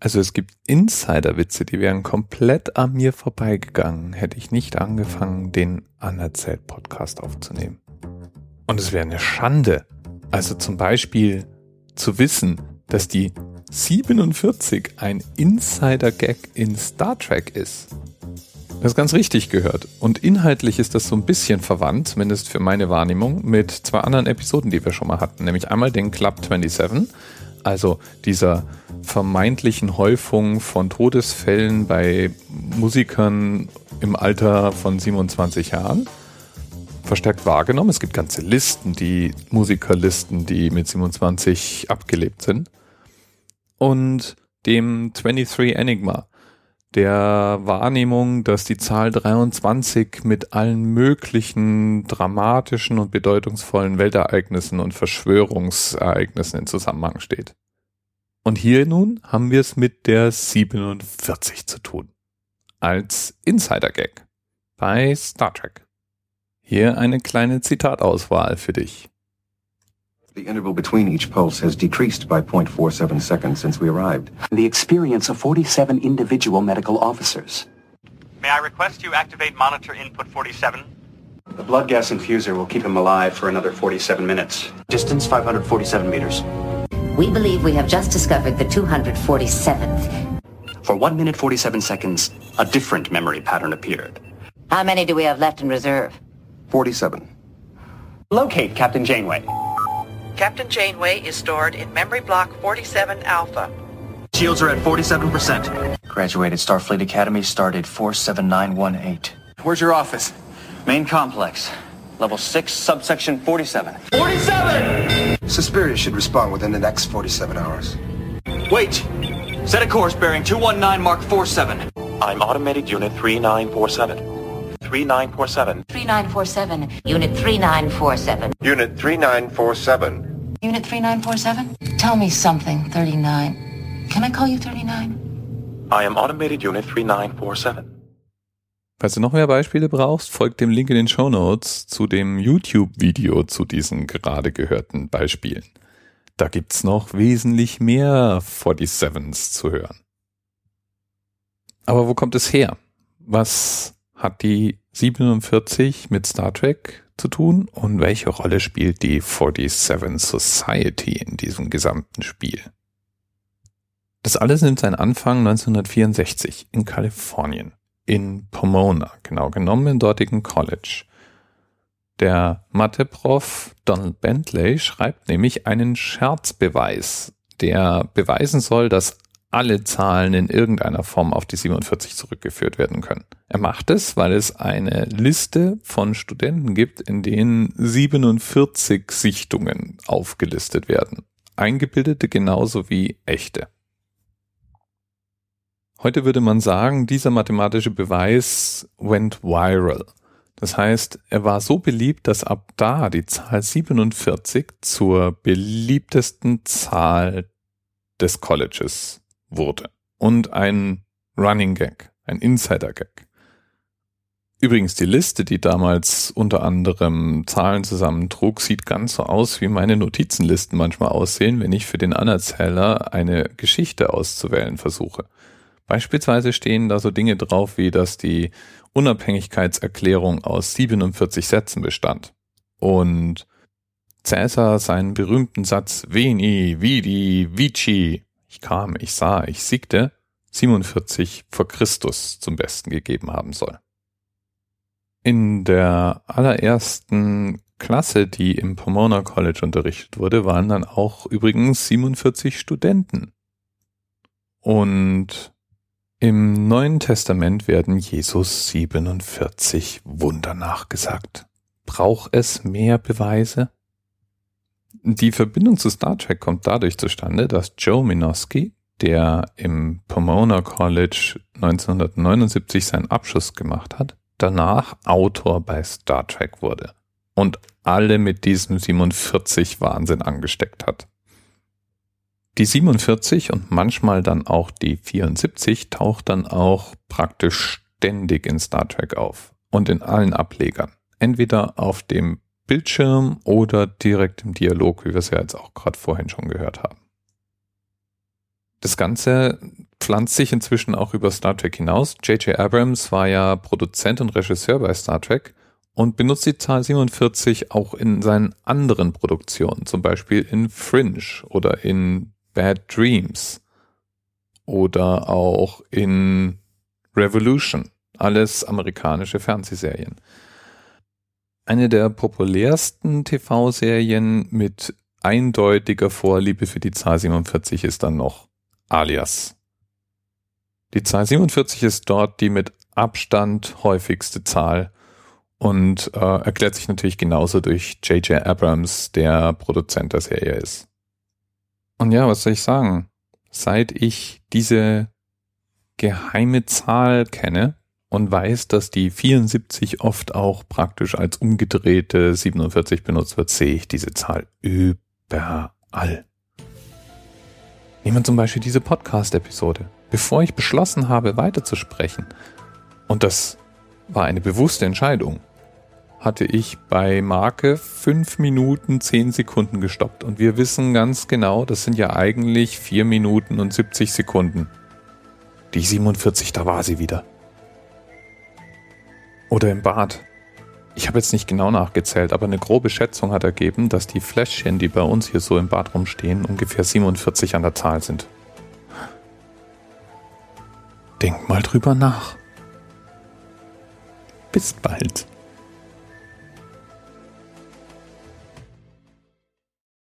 Also es gibt Insider-Witze, die wären komplett an mir vorbeigegangen, hätte ich nicht angefangen, den Anerzählt-Podcast aufzunehmen. Und es wäre eine Schande. Also zum Beispiel zu wissen, dass die 47 ein Insider-Gag in Star Trek ist. Das ist ganz richtig gehört. Und inhaltlich ist das so ein bisschen verwandt, zumindest für meine Wahrnehmung, mit zwei anderen Episoden, die wir schon mal hatten. Nämlich einmal den Club 27, also dieser vermeintlichen Häufung von Todesfällen bei Musikern im Alter von 27 Jahren verstärkt wahrgenommen. Es gibt ganze Listen, die Musikerlisten, die mit 27 abgelebt sind. Und dem 23 Enigma, der Wahrnehmung, dass die Zahl 23 mit allen möglichen dramatischen und bedeutungsvollen Weltereignissen und Verschwörungsereignissen in Zusammenhang steht. Und hier nun haben wir es mit der 47 zu tun. Als Insider-Gag bei Star Trek. Hier eine kleine Zitatauswahl für dich. The interval between each pulse has decreased by 0.47 seconds since we arrived. The experience of 47 individual medical officers. May I request you activate monitor input 47? The blood gas infuser will keep him alive for another 47 minutes. Distance 547 meters. We believe we have just discovered the 247th. For 1 minute 47 seconds, a different memory pattern appeared. How many do we have left in reserve? 47. Locate Captain Janeway. Captain Janeway is stored in memory block 47 Alpha. Shields are at 47%. Graduated Starfleet Academy, started 47918. Where's your office? Main complex. Level 6, subsection 47. 47! Suspiria should respond within the next 47 hours. Wait! Set a course bearing 219 Mark 47. I'm automated unit 3947. 3947. 3947. Unit 3947. Unit 3947. Unit 3947? Tell me something, 39. Can I call you 39? I am automated unit 3947. Falls du noch mehr Beispiele brauchst, folgt dem Link in den Show Notes zu dem YouTube-Video zu diesen gerade gehörten Beispielen. Da gibt's noch wesentlich mehr 47s zu hören. Aber wo kommt es her? Was hat die 47 mit Star Trek zu tun und welche Rolle spielt die 47 Society in diesem gesamten Spiel? Das alles nimmt seinen Anfang 1964 in Kalifornien, in Pomona, genau genommen im dortigen College. Der Matheprof Donald Bentley schreibt nämlich einen Scherzbeweis, der beweisen soll, dass alle Zahlen in irgendeiner Form auf die 47 zurückgeführt werden können. Er macht es, weil es eine Liste von Studenten gibt, in denen 47 Sichtungen aufgelistet werden. Eingebildete genauso wie echte. Heute würde man sagen, dieser mathematische Beweis went viral. Das heißt, er war so beliebt, dass ab da die Zahl 47 zur beliebtesten Zahl des Colleges wurde. Und ein Running Gag, ein Insider Gag. Übrigens, die Liste, die damals unter anderem Zahlen zusammentrug, sieht ganz so aus, wie meine Notizenlisten manchmal aussehen, wenn ich für den Anerzähler eine Geschichte auszuwählen versuche. Beispielsweise stehen da so Dinge drauf, wie dass die Unabhängigkeitserklärung aus 47 Sätzen bestand. Und Cäsar seinen berühmten Satz Veni, Vidi, Vici, ich kam, ich sah, ich siegte, 47 vor Christus zum Besten gegeben haben soll. In der allerersten Klasse, die im Pomona College unterrichtet wurde, waren dann auch übrigens 47 Studenten. Und im Neuen Testament werden Jesus 47 Wunder nachgesagt. Braucht es mehr Beweise? Die Verbindung zu Star Trek kommt dadurch zustande, dass Joe Minoski, der im Pomona College 1979 seinen Abschluss gemacht hat, danach Autor bei Star Trek wurde und alle mit diesem 47 Wahnsinn angesteckt hat. Die 47 und manchmal dann auch die 74 taucht dann auch praktisch ständig in Star Trek auf und in allen Ablegern. Entweder auf dem Bildschirm oder direkt im Dialog, wie wir es ja jetzt auch gerade vorhin schon gehört haben. Das Ganze pflanzt sich inzwischen auch über Star Trek hinaus. J.J. Abrams war ja Produzent und Regisseur bei Star Trek und benutzt die Zahl 47 auch in seinen anderen Produktionen, zum Beispiel in Fringe oder in Bad Dreams oder auch in Revolution, alles amerikanische Fernsehserien. Eine der populärsten TV-Serien mit eindeutiger Vorliebe für die Zahl 47 ist dann noch Alias. Die Zahl 47 ist dort die mit Abstand häufigste Zahl und äh, erklärt sich natürlich genauso durch J.J. Abrams, der Produzent der Serie ist. Und ja, was soll ich sagen? Seit ich diese geheime Zahl kenne und weiß, dass die 74 oft auch praktisch als umgedrehte 47 benutzt wird, sehe ich diese Zahl überall. Nehmen wir zum Beispiel diese Podcast-Episode. Bevor ich beschlossen habe, weiterzusprechen, und das war eine bewusste Entscheidung, hatte ich bei Marke 5 Minuten 10 Sekunden gestoppt. Und wir wissen ganz genau, das sind ja eigentlich 4 Minuten und 70 Sekunden. Die 47, da war sie wieder. Oder im Bad. Ich habe jetzt nicht genau nachgezählt, aber eine grobe Schätzung hat ergeben, dass die Fläschchen, die bei uns hier so im Bad rumstehen, ungefähr 47 an der Zahl sind. Denk mal drüber nach. Bis bald.